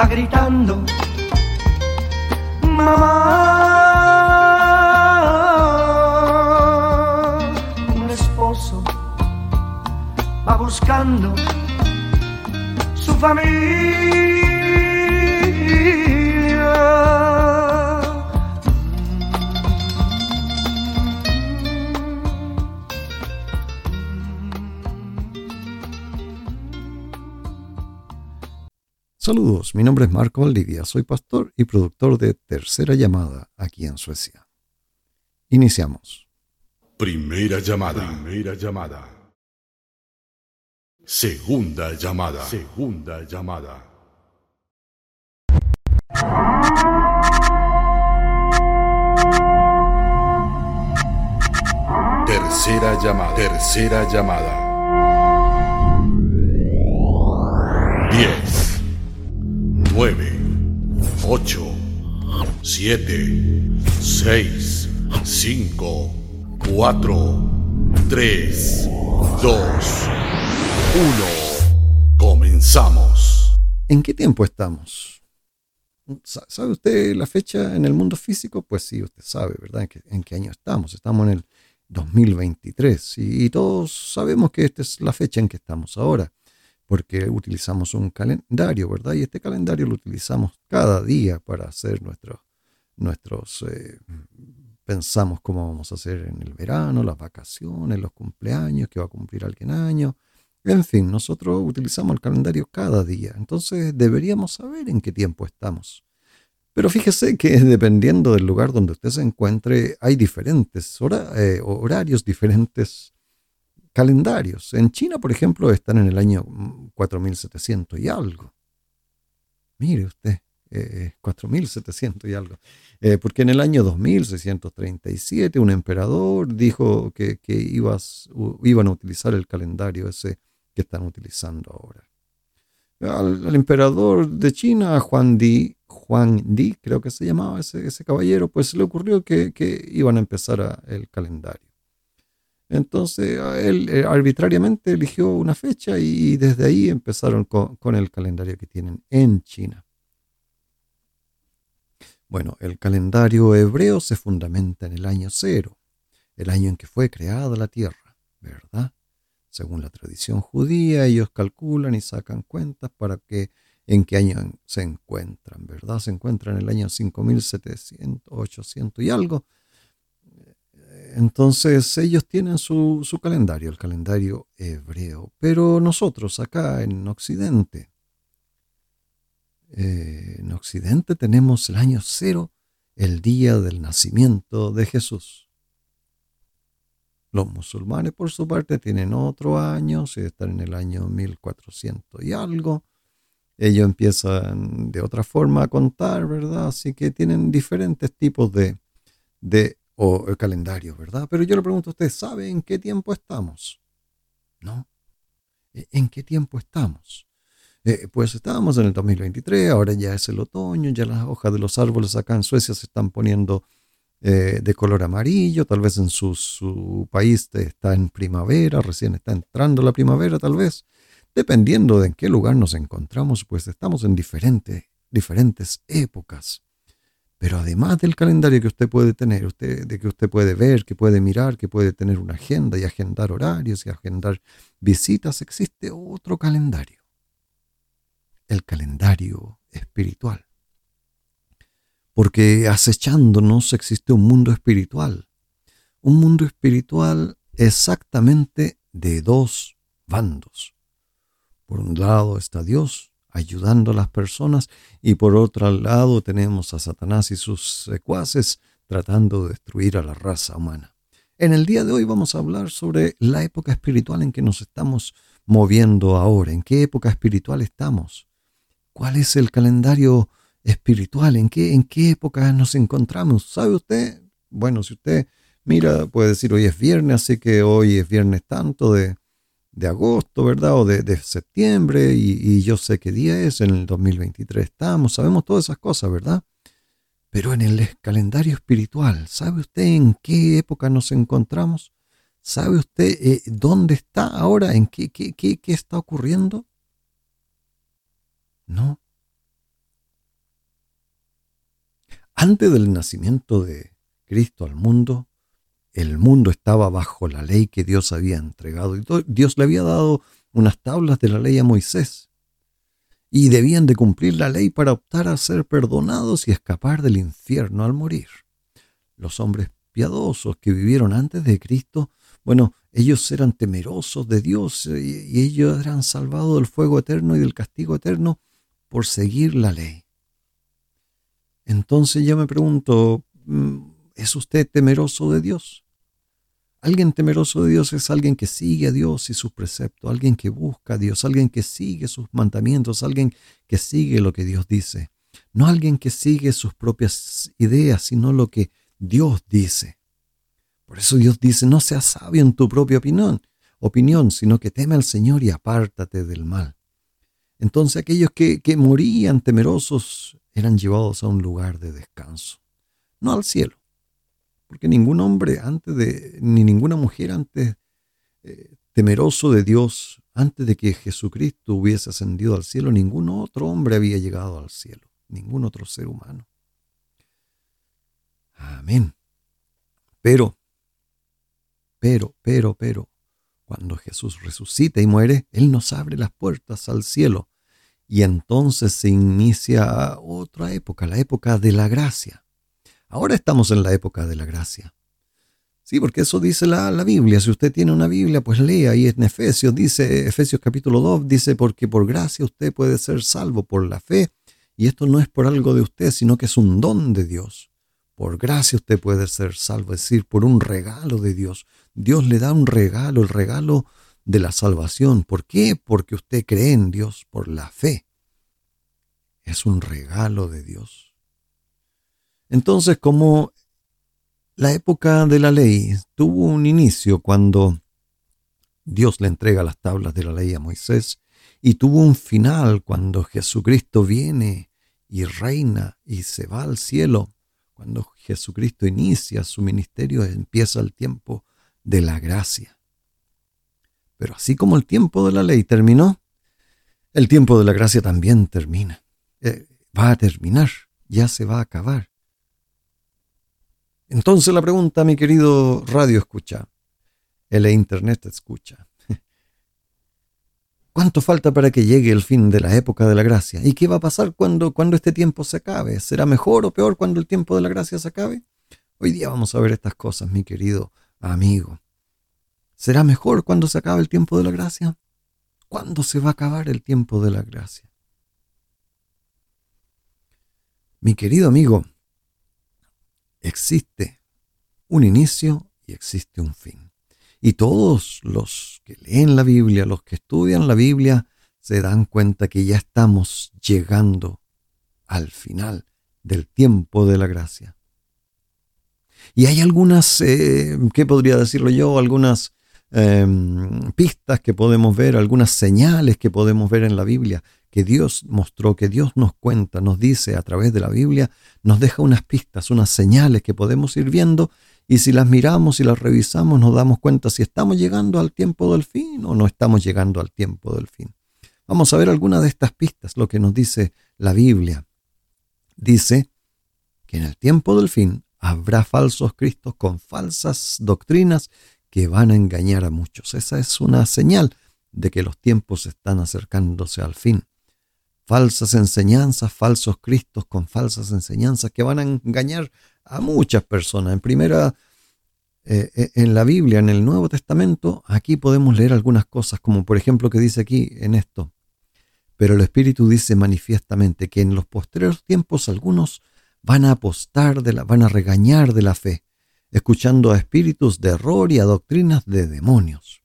va gritando, mamá. Un esposo va buscando su familia. Saludos, mi nombre es Marco Valdivia, soy pastor y productor de Tercera Llamada aquí en Suecia. Iniciamos. Primera llamada. Primera llamada. Segunda llamada. Segunda llamada. Tercera llamada. Tercera llamada. Diez. 9, 8, 7, 6, 5, 4, 3, 2, 1. Comenzamos. ¿En qué tiempo estamos? ¿Sabe usted la fecha en el mundo físico? Pues sí, usted sabe, ¿verdad? ¿En qué, año estamos? Estamos en el 2023 y todos sabemos que esta es la fecha en que estamos ahora porque utilizamos un calendario, ¿verdad? Y este calendario lo utilizamos cada día para hacer nuestros, nuestros eh, pensamos cómo vamos a hacer en el verano, las vacaciones, los cumpleaños, que va a cumplir alguien año. En fin, nosotros utilizamos el calendario cada día, entonces deberíamos saber en qué tiempo estamos. Pero fíjese que dependiendo del lugar donde usted se encuentre, hay diferentes eh, horarios, diferentes calendarios. En China, por ejemplo, están en el año 4700 y algo. Mire usted, eh, 4700 y algo. Eh, porque en el año 2637 un emperador dijo que, iban a utilizar el calendario ese que están utilizando ahora. Al, emperador de China, Juan Di, Juan Di, creo que se llamaba ese, ese caballero, pues le ocurrió que, iban a empezar el calendario. Entonces él eh, arbitrariamente eligió una fecha y, desde ahí empezaron con, el calendario que tienen en China. Bueno, el calendario hebreo se fundamenta en el año cero, el año en que fue creada la tierra, ¿verdad? Según la tradición judía, ellos calculan y sacan cuentas para que en qué año se encuentran, ¿verdad? Se encuentran en el año 5700, 800 y algo, entonces ellos tienen su, calendario, el calendario hebreo, pero nosotros acá en Occidente, eh, en Occidente tenemos el año cero, el día del nacimiento de Jesús. Los musulmanes, por su parte, tienen otro año, si están en el año 1400 y algo. Ellos empiezan de otra forma a contar, ¿verdad? Así que tienen diferentes tipos de, de o el calendario, ¿verdad? Pero yo le pregunto a usted, ¿sabe en qué tiempo estamos? ¿No? ¿E-, ¿En qué tiempo estamos? Eh, pues estábamos en el 2023, ahora ya es el otoño, ya las hojas de los árboles acá en Suecia se están poniendo eh, de color amarillo, tal vez en su, país está en primavera, recién está entrando la primavera tal vez. Dependiendo de en qué lugar nos encontramos, pues estamos en diferentes épocas. Pero además del calendario que usted puede tener, usted, de que usted puede ver, que puede mirar, que puede tener una agenda y agendar horarios y agendar visitas, existe otro calendario. El calendario espiritual. Porque acechándonos existe un mundo espiritual. Un mundo espiritual exactamente de dos bandos. Por un lado está Dios ayudando a las personas y por otro lado tenemos a Satanás y sus secuaces tratando de destruir a la raza humana. En el día de hoy vamos a hablar sobre la época espiritual en que nos estamos moviendo ahora, en qué época espiritual estamos, ¿Cuál es el calendario espiritual? ¿En qué, en qué época nos encontramos? ¿Sabe usted? Bueno, si usted mira, puede decir hoy es viernes, así que hoy es viernes tanto de, agosto, ¿verdad? O de, septiembre, y, y, yo sé qué día es, en el 2023 estamos, sabemos todas esas cosas, ¿verdad? Pero en el calendario espiritual, ¿sabe usted en qué época nos encontramos? ¿Sabe usted eh, dónde está ahora? ¿En qué, qué, qué, qué está ocurriendo? No. Antes del nacimiento de Cristo al mundo, el mundo estaba bajo la ley que Dios había entregado. Dios le había dado unas tablas de la ley a Moisés. Y debían de cumplir la ley para optar a ser perdonados y escapar del infierno al morir. Los hombres piadosos que vivieron antes de Cristo, bueno, ellos eran temerosos de Dios y ellos eran salvados del fuego eterno y del castigo eterno por seguir la ley. Entonces yo me pregunto, mm, ¿Es usted temeroso de Dios? Alguien temeroso de Dios es alguien que sigue a Dios y sus preceptos, alguien que busca a Dios, alguien que sigue sus mandamientos, alguien que sigue lo que Dios dice. No alguien que sigue sus propias ideas, sino lo que Dios dice. Por eso Dios dice, no seas sabio en tu propia opinión, opinión, sino que teme al Señor y apártate del mal. Entonces aquellos que, que morían temerosos eran llevados a un lugar de descanso, no al cielo, porque ningún hombre antes de, ni ninguna mujer antes, eh, temeroso de Dios, antes de que Jesucristo hubiese ascendido al cielo, ningún otro hombre había llegado al cielo, ningún otro ser humano. Amén. Pero, pero, pero, pero, cuando Jesús resucita y muere, Él nos abre las puertas al cielo. Y entonces se inicia otra época, la época de la gracia. Ahora estamos en la época de la gracia. Sí, porque eso dice la, Biblia. Si usted tiene una Biblia, pues lea. Y en Efesios dice, Efesios capítulo 2 dice, porque por gracia usted puede ser salvo por la fe. Y esto no es por algo de usted, sino que es un don de Dios. Por gracia usted puede ser salvo, es decir, por un regalo de Dios. Dios le da un regalo, el regalo de la salvación. ¿Por qué? Porque usted cree en Dios por la fe. Es un regalo de Dios. Entonces, como la época de la ley tuvo un inicio cuando Dios le entrega las tablas de la ley a Moisés y tuvo un final cuando Jesucristo viene y reina y se va al cielo, cuando Jesucristo inicia su ministerio empieza el tiempo de la gracia. Pero así como el tiempo de la ley terminó, el tiempo de la gracia también termina. Eh, va a terminar, ya se va a acabar. Entonces la pregunta, mi querido radio escucha, el internet escucha. ¿Cuánto falta para que llegue el fin de la época de la gracia? ¿Y qué va a pasar cuando, cuando este tiempo se acabe? ¿Será mejor o peor cuando el tiempo de la gracia se acabe? Hoy día vamos a ver estas cosas, mi querido amigo. ¿Será mejor cuando se acabe el tiempo de la gracia? ¿Cuándo se va a acabar el tiempo de la gracia? Mi querido amigo, existe un inicio y existe un fin. Y todos los que leen la Biblia, los que estudian la Biblia, se dan cuenta que ya estamos llegando al final del tiempo de la gracia. Y hay algunas, eh, ¿qué podría decirlo yo? Algunas em, pistas que podemos ver, algunas señales que podemos ver en la Biblia que Dios mostró, que Dios nos cuenta, nos dice a través de la Biblia, nos deja unas pistas, unas señales que podemos ir viendo y si las miramos y las revisamos nos damos cuenta si estamos llegando al tiempo del fin o no estamos llegando al tiempo del fin. Vamos a ver algunas de estas pistas, lo que nos dice la Biblia. Dice que en el tiempo del fin habrá falsos cristos con falsas doctrinas que van a engañar a muchos. Esa es una señal de que los tiempos están acercándose al fin falsas enseñanzas, falsos cristos con falsas enseñanzas que van a engañar a muchas personas. En primera, eh, eh, en la Biblia, en el Nuevo Testamento, aquí podemos leer algunas cosas, como por ejemplo que dice aquí en esto. Pero el Espíritu dice manifiestamente que en los postreros tiempos algunos van a apostar, de la, van a regañar de la fe, escuchando a espíritus de error y a doctrinas de demonios.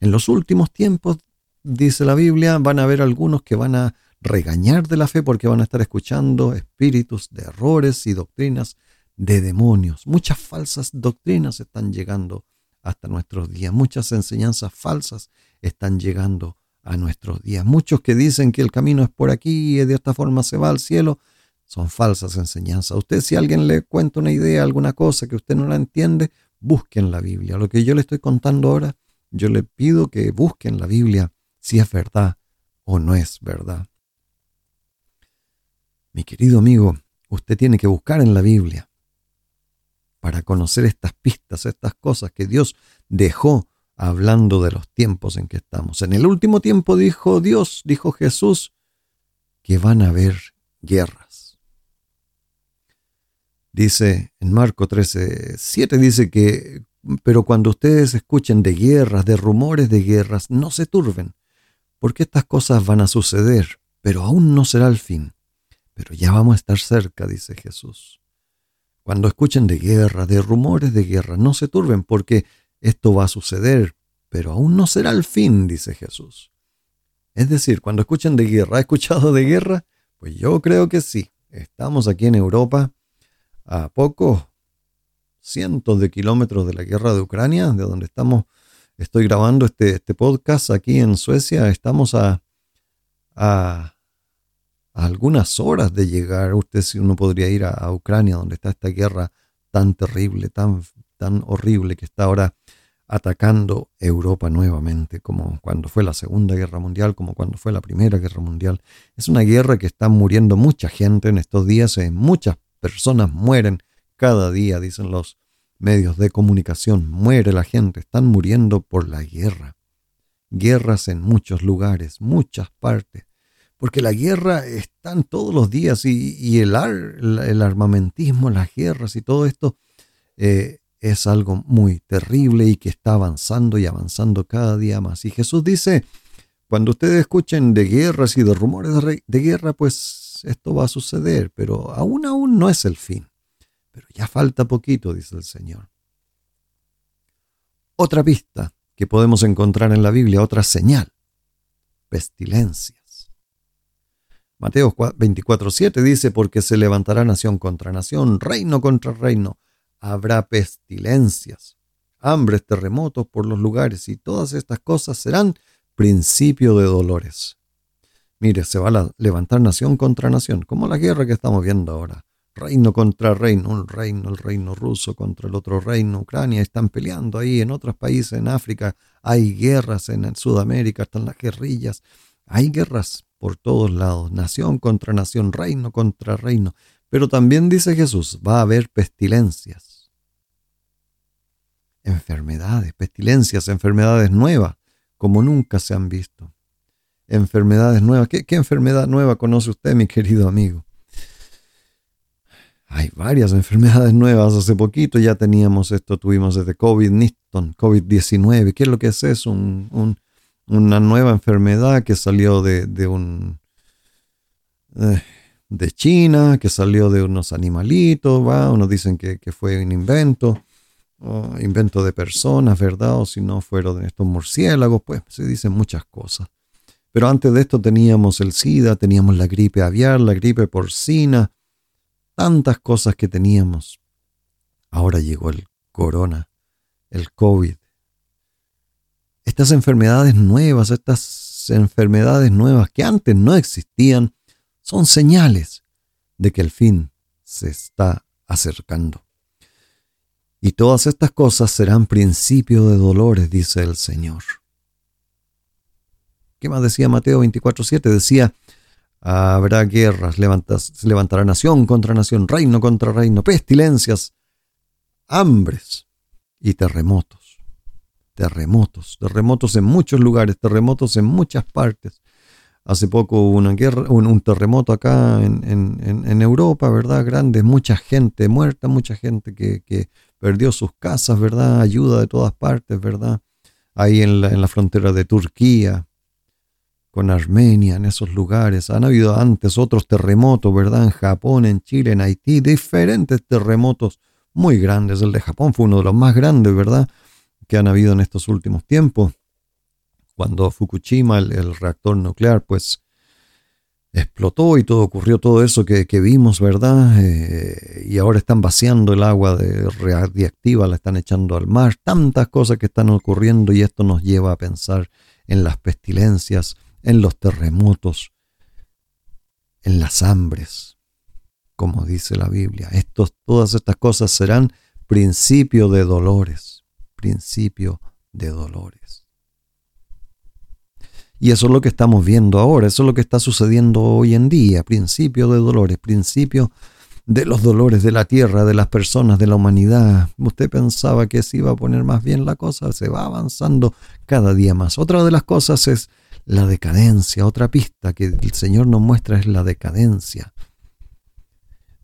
En los últimos tiempos, dice la Biblia, van a haber algunos que van a regañar de la fe porque van a estar escuchando espíritus de errores y doctrinas de demonios. Muchas falsas doctrinas están llegando hasta nuestros días. Muchas enseñanzas falsas están llegando a nuestros días. Muchos que dicen que el camino es por aquí y de esta forma se va al cielo, son falsas enseñanzas. Usted si alguien le cuenta una idea, alguna cosa que usted no la entiende, busque en la Biblia. Lo que yo le estoy contando ahora, yo le pido que busque en la Biblia si es verdad o no es verdad. Mi querido amigo, usted tiene que buscar en la Biblia para conocer estas pistas, estas cosas que Dios dejó hablando de los tiempos en que estamos. En el último tiempo dijo Dios, dijo Jesús, que van a haber guerras. Dice en Marco 13, 7 dice que, pero cuando ustedes escuchen de guerras, de rumores de guerras, no se turben, porque estas cosas van a suceder, pero aún no será el fin. Pero ya vamos a estar cerca, dice Jesús. Cuando escuchen de guerra, de rumores de guerra, no se turben, porque esto va a suceder, pero aún no será el fin, dice Jesús. Es decir, cuando escuchen de guerra, ¿ha escuchado de guerra? Pues yo creo que sí. Estamos aquí en Europa a pocos cientos de kilómetros de la guerra de Ucrania, de donde estamos, estoy grabando este, este podcast aquí en Suecia. Estamos a, a, algunas horas de llegar. Usted si uno podría ir a, Ucrania, donde está esta guerra tan terrible, tan tan horrible que está ahora atacando Europa nuevamente, como cuando fue la Segunda Guerra Mundial, como cuando fue la Primera Guerra Mundial. Es una guerra que está muriendo mucha gente en estos días, eh, muchas personas mueren cada día, dicen los medios de comunicación, muere la gente, están muriendo por la guerra. Guerras en muchos lugares, muchas partes, porque la guerra está en todos los días y, el, el, armamentismo, las guerras y todo esto eh, es algo muy terrible y que está avanzando y avanzando cada día más. Y Jesús dice, cuando ustedes escuchen de guerras y de rumores de, guerra, pues esto va a suceder, pero aún aún no es el fin. Pero ya falta poquito, dice el Señor. Otra pista que podemos encontrar en la Biblia, otra señal, pestilencias. Mateo 24:7 dice, porque se levantará nación contra nación, reino contra reino habrá pestilencias, hambres, terremotos por los lugares y todas estas cosas serán principio de dolores. Mire, se va a levantar nación contra nación, como la guerra que estamos viendo ahora. Reino contra reino, un reino, el reino ruso contra el otro reino, Ucrania, están peleando ahí en otros países, en África, hay guerras en Sudamérica, están las guerrillas, hay guerras por todos lados, nación contra nación, reino contra reino. Pero también dice Jesús, va a haber pestilencias enfermedades, pestilencias, enfermedades nuevas, como nunca se han visto. Enfermedades nuevas. ¿Qué, enfermedad nueva conoce usted, mi querido amigo? Hay varias enfermedades nuevas. Hace poquito ya teníamos esto, tuvimos desde COVID-19, COVID-19. ¿Qué es lo que es eso? una nueva enfermedad que salió de. Eh, de China, que salió de unos animalitos, ¿va? unos dicen que fue un invento invento de personas, ¿verdad? O si no fueron estos murciélagos, pues se dicen muchas cosas. Pero antes de esto teníamos el SIDA, teníamos la gripe aviar, la gripe porcina, tantas cosas que teníamos. Ahora llegó el corona, el COVID. Estas enfermedades nuevas, estas enfermedades nuevas que antes no existían, son señales de que el fin se está acercando. Y todas estas cosas serán principio de dolores, dice el Señor. ¿Qué más decía Mateo 24:7? Decía, habrá guerras, se levantará nación contra nación, reino contra reino, pestilencias, hambres y terremotos. Terremotos, terremotos en muchos lugares, terremotos en muchas partes. Hace poco hubo una guerra, un, terremoto acá en, Europa, ¿verdad? Grande, mucha gente muerta, mucha gente que, que perdió sus casas, ¿verdad? Ayuda de todas partes, ¿verdad? Ahí en la, en la frontera de Turquía, con Armenia, en esos lugares. Han habido antes otros terremotos, ¿verdad? En Japón, en Chile, en Haití, diferentes terremotos muy grandes. El de Japón fue uno de los más grandes, ¿verdad? Que han habido en estos últimos tiempos. Cuando Fukushima, el, reactor nuclear, pues explotó y todo ocurrió todo eso que, vimos, ¿verdad? Eh, y ahora están vaciando el agua de radiactiva, la están echando al mar, tantas cosas que están ocurriendo y esto nos lleva a pensar en las pestilencias, en los terremotos, en las hambres, como dice la Biblia. Estos, todas estas cosas serán principio de dolores, principio de dolores. Y eso es lo que estamos viendo ahora, eso es lo que está sucediendo hoy en día, principio de dolores, principio de los dolores de la tierra, de las personas, de la humanidad. Usted pensaba que se iba a poner más bien la cosa, se va avanzando cada día más. Otra de las cosas es la decadencia, otra pista que el Señor nos muestra es la decadencia.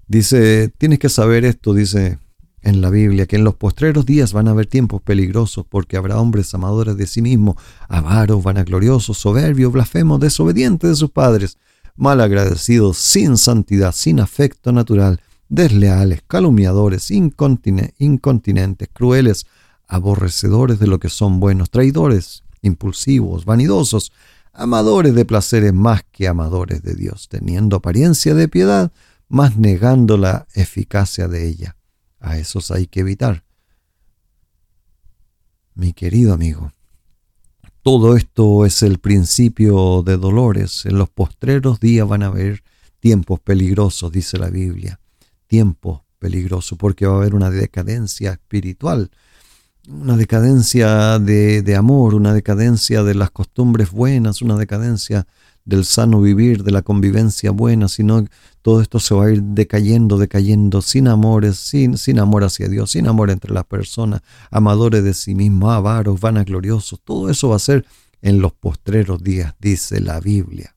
Dice, tienes que saber esto, dice en la Biblia que en los postreros días van a haber tiempos peligrosos porque habrá hombres amadores de sí mismos, avaros, vanagloriosos, soberbios, blasfemos, desobedientes de sus padres, malagradecidos, sin santidad, sin afecto natural, desleales, calumniadores, incontinentes, crueles, aborrecedores de lo que son buenos, traidores, impulsivos, vanidosos, amadores de placeres más que amadores de Dios, teniendo apariencia de piedad, mas negando la eficacia de ella a esos hay que evitar. Mi querido amigo, todo esto es el principio de dolores. En los postreros días van a haber tiempos peligrosos, dice la Biblia. Tiempos peligrosos, porque va a haber una decadencia espiritual, una decadencia de, de amor, una decadencia de las costumbres buenas, una decadencia del sano vivir, de la convivencia buena, sino todo esto se va a ir decayendo, decayendo, sin amores, sin, sin amor hacia Dios, sin amor entre las personas, amadores de sí mismos, avaros, vanagloriosos, todo eso va a ser en los postreros días, dice la Biblia.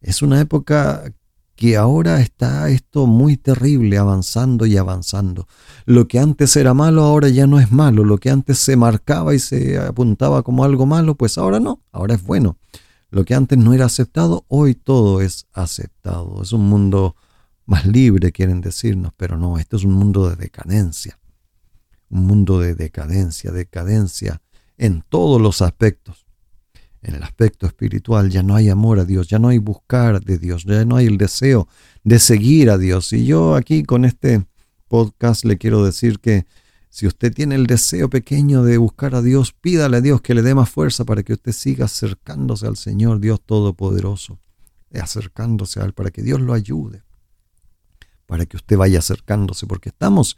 Es una época que ahora está esto muy terrible, avanzando y avanzando. Lo que antes era malo ahora ya no es malo, lo que antes se marcaba y se apuntaba como algo malo, pues ahora no, ahora es bueno. Lo que antes no era aceptado, hoy todo es aceptado. Es un mundo más libre, quieren decirnos, pero no, esto es un mundo de decadencia. Un mundo de decadencia, decadencia en todos los aspectos. En el aspecto espiritual ya no hay amor a Dios, ya no hay buscar de Dios, ya no hay el deseo de seguir a Dios. Y yo aquí con este podcast le quiero decir que si usted tiene el deseo pequeño de buscar a Dios, pídale a Dios que le dé más fuerza para que usted siga acercándose al Señor Dios Todopoderoso, acercándose a Él, para que Dios lo ayude, para que usted vaya acercándose, porque estamos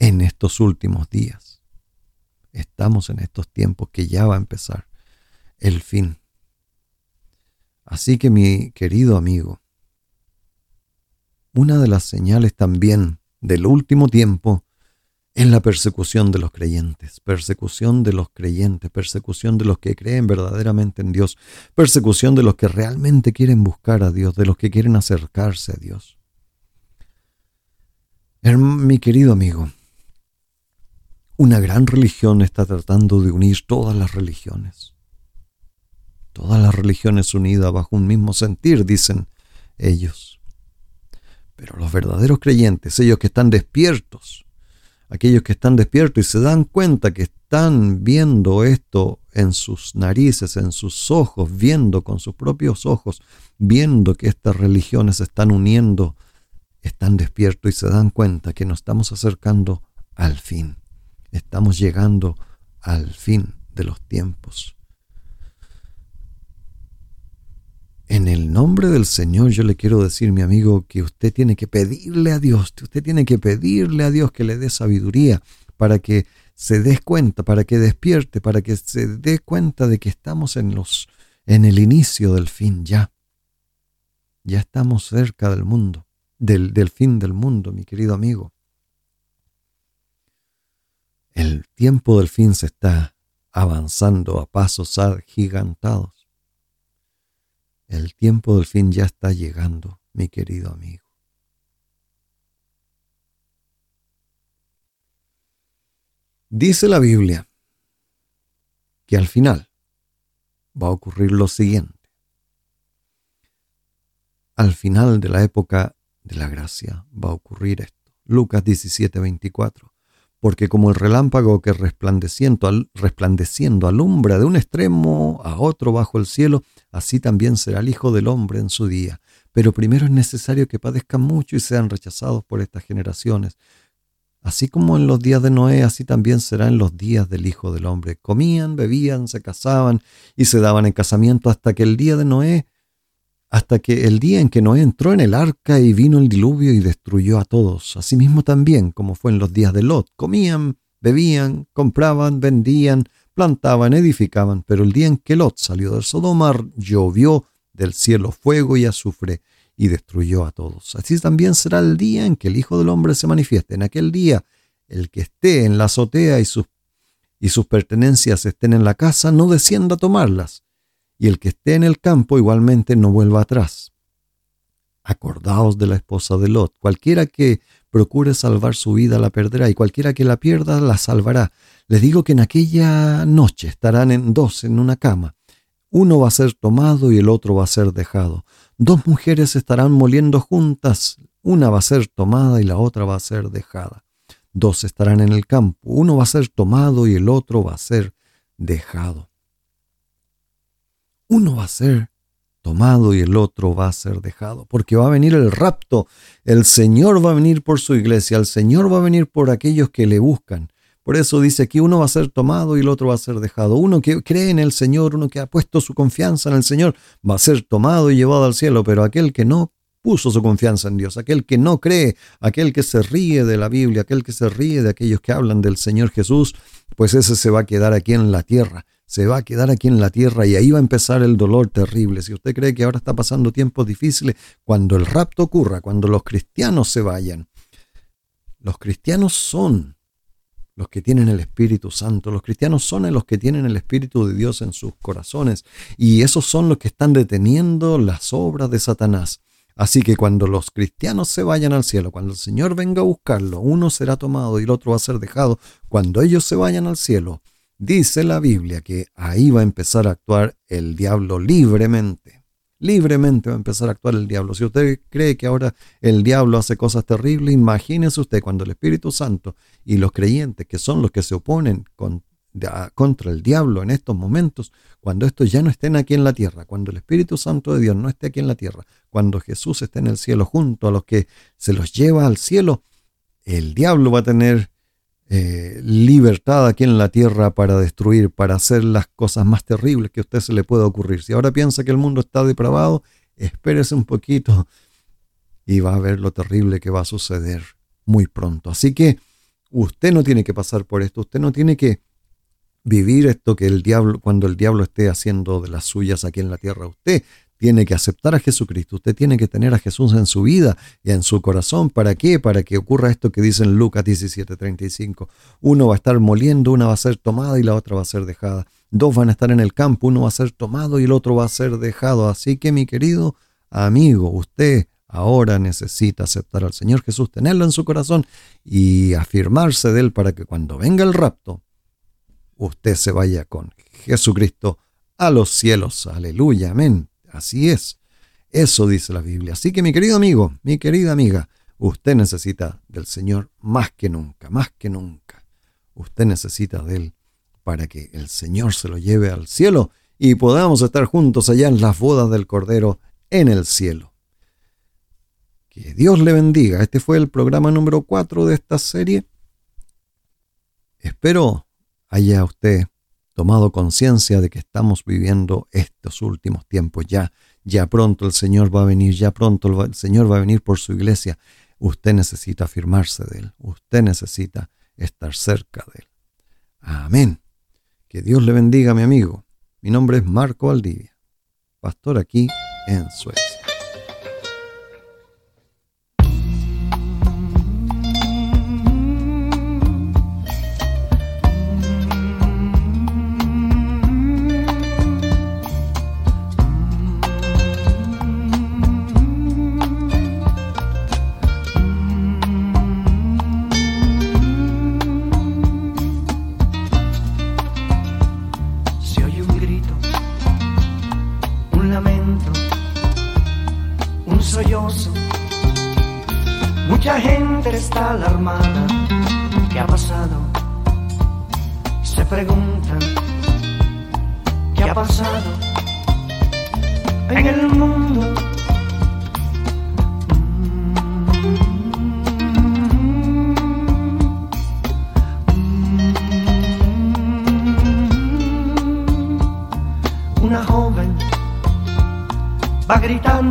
en estos últimos días, estamos en estos tiempos que ya va a empezar el fin. Así que mi querido amigo, una de las señales también del último tiempo en la persecución de los creyentes, persecución de los creyentes, persecución de los que creen verdaderamente en Dios, persecución de los que realmente quieren buscar a Dios, de los que quieren acercarse a Dios. Mi querido amigo, una gran religión está tratando de unir todas las religiones. Todas las religiones unidas bajo un mismo sentir, dicen ellos. Pero los verdaderos creyentes, ellos que están despiertos, aquellos que están despiertos y se dan cuenta que están viendo esto en sus narices, en sus ojos, viendo con sus propios ojos, viendo que estas religiones se están uniendo, están despiertos y se dan cuenta que nos estamos acercando al fin. Estamos llegando al fin de los tiempos. En el nombre del Señor yo le quiero decir, mi amigo, que usted tiene que pedirle a Dios, usted tiene que pedirle a Dios que le dé sabiduría para que se dé cuenta, para que despierte, para que se dé cuenta de que estamos en los en el inicio del fin ya. Ya estamos cerca del mundo, del, del fin del mundo, mi querido amigo. El tiempo del fin se está avanzando a pasos agigantados. El tiempo del fin ya está llegando, mi querido amigo. Dice la Biblia que al final va a ocurrir lo siguiente. Al final de la época de la gracia va a ocurrir esto. Lucas 17, 24. Porque como el relámpago que resplandeciendo, alumbra de un extremo a otro bajo el cielo, así también será el Hijo del Hombre en su día. Pero primero es necesario que padezcan mucho y sean rechazados por estas generaciones. Así como en los días de Noé, así también será en los días del Hijo del Hombre. Comían, bebían, se casaban y se daban en casamiento hasta que el día de Noé hasta que el día en que Noé entró en el arca y vino el diluvio y destruyó a todos. Asimismo también, como fue en los días de Lot, comían, bebían, compraban, vendían, plantaban, edificaban, pero el día en que Lot salió del Sodoma llovió del cielo fuego y azufre y destruyó a todos. Así también será el día en que el Hijo del Hombre se manifieste. En aquel día, el que esté en la azotea y sus, y sus pertenencias estén en la casa, no descienda a tomarlas y el que esté en el campo igualmente no vuelva atrás. Acordaos de la esposa de Lot. Cualquiera que procure salvar su vida la perderá, y cualquiera que la pierda la salvará. Les digo que en aquella noche estarán en dos en una cama. Uno va a ser tomado y el otro va a ser dejado. Dos mujeres estarán moliendo juntas. Una va a ser tomada y la otra va a ser dejada. Dos estarán en el campo. Uno va a ser tomado y el otro va a ser dejado uno va a ser tomado y el otro va a ser dejado, porque va a venir el rapto, el Señor va a venir por su iglesia, el Señor va a venir por aquellos que le buscan. Por eso dice que uno va a ser tomado y el otro va a ser dejado. Uno que cree en el Señor, uno que ha puesto su confianza en el Señor, va a ser tomado y llevado al cielo, pero aquel que no puso su confianza en Dios, aquel que no cree, aquel que se ríe de la Biblia, aquel que se ríe de aquellos que hablan del Señor Jesús, pues ese se va a quedar aquí en la tierra se va a quedar aquí en la tierra y ahí va a empezar el dolor terrible. Si usted cree que ahora está pasando tiempos difíciles, cuando el rapto ocurra, cuando los cristianos se vayan, los cristianos son los que tienen el Espíritu Santo, los cristianos son los que tienen el Espíritu de Dios en sus corazones y esos son los que están deteniendo las obras de Satanás. Así que cuando los cristianos se vayan al cielo, cuando el Señor venga a buscarlo, uno será tomado y el otro va a ser dejado. Cuando ellos se vayan al cielo, Dice la Biblia que ahí va a empezar a actuar el diablo libremente. Libremente va a empezar a actuar el diablo. Si usted cree que ahora el diablo hace cosas terribles, imagínese usted cuando el Espíritu Santo y los creyentes, que son los que se oponen contra el diablo en estos momentos, cuando estos ya no estén aquí en la tierra, cuando el Espíritu Santo de Dios no esté aquí en la tierra, cuando Jesús esté en el cielo junto a los que se los lleva al cielo, el diablo va a tener eh, libertad aquí en la tierra para destruir, para hacer las cosas más terribles que a usted se le pueda ocurrir. Si ahora piensa que el mundo está depravado, espérese un poquito y va a ver lo terrible que va a suceder muy pronto. Así que usted no tiene que pasar por esto, usted no tiene que vivir esto que el diablo, cuando el diablo esté haciendo de las suyas aquí en la tierra, usted tiene que aceptar a Jesucristo, usted tiene que tener a Jesús en su vida y en su corazón. ¿Para qué? Para que ocurra esto que dice en Lucas 17:35. Uno va a estar moliendo, una va a ser tomada y la otra va a ser dejada. Dos van a estar en el campo, uno va a ser tomado y el otro va a ser dejado. Así que mi querido amigo, usted ahora necesita aceptar al Señor Jesús, tenerlo en su corazón y afirmarse de él para que cuando venga el rapto, usted se vaya con Jesucristo a los cielos. Aleluya, amén. Así es. Eso dice la Biblia. Así que mi querido amigo, mi querida amiga, usted necesita del Señor más que nunca, más que nunca. Usted necesita de Él para que el Señor se lo lleve al cielo y podamos estar juntos allá en las bodas del Cordero en el cielo. Que Dios le bendiga. Este fue el programa número 4 de esta serie. Espero haya usted tomado conciencia de que estamos viviendo estos últimos tiempos ya. Ya pronto el Señor va a venir, ya pronto el Señor va a venir por su iglesia. Usted necesita afirmarse de Él, usted necesita estar cerca de Él. Amén. Que Dios le bendiga, mi amigo. Mi nombre es Marco Valdivia, pastor aquí en Suecia.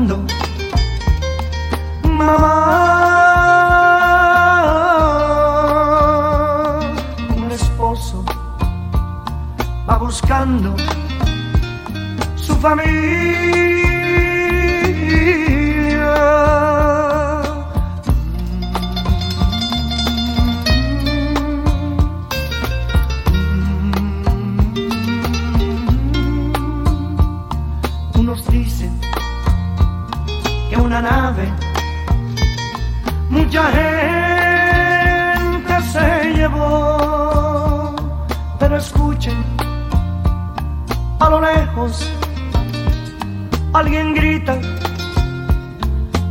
너.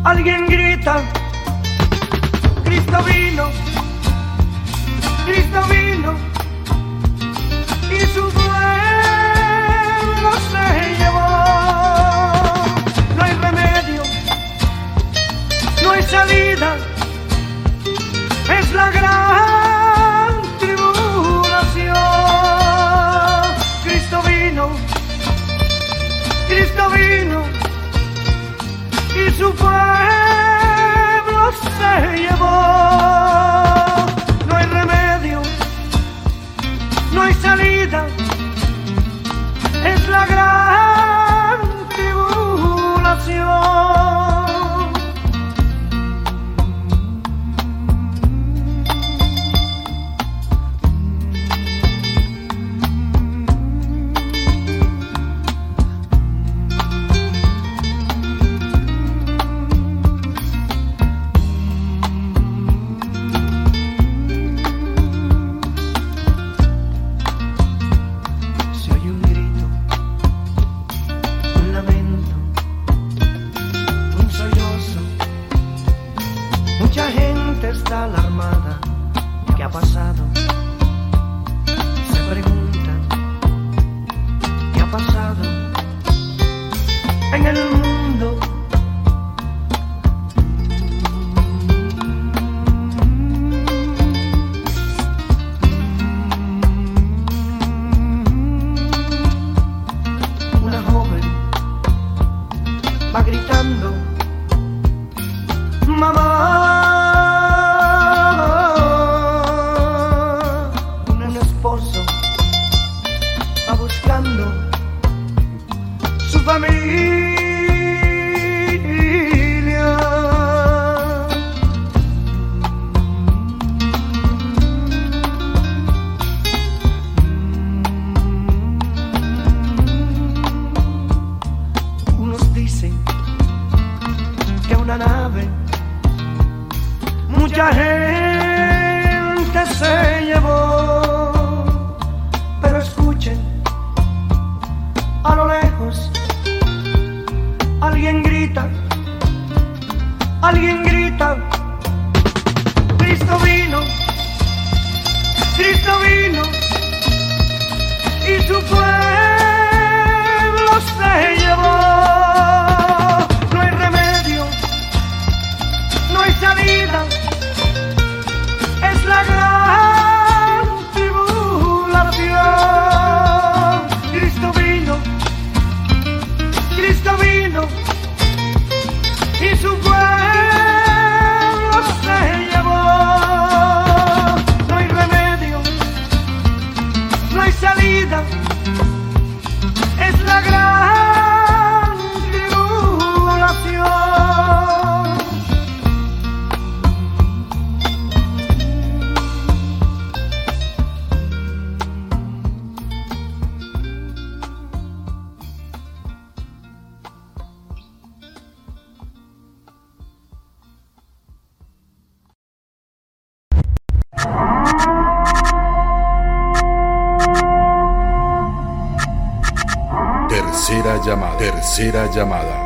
alguien grita, Cristo vino, Cristo vino, y su pueblo se llevó. No hay remedio, no hay salida, es la gran tribulación. Cristo vino, Cristo vino tu pueblo se llevó. No hay remedio, no hay salida, es la gran tribulación. su familia. llamada.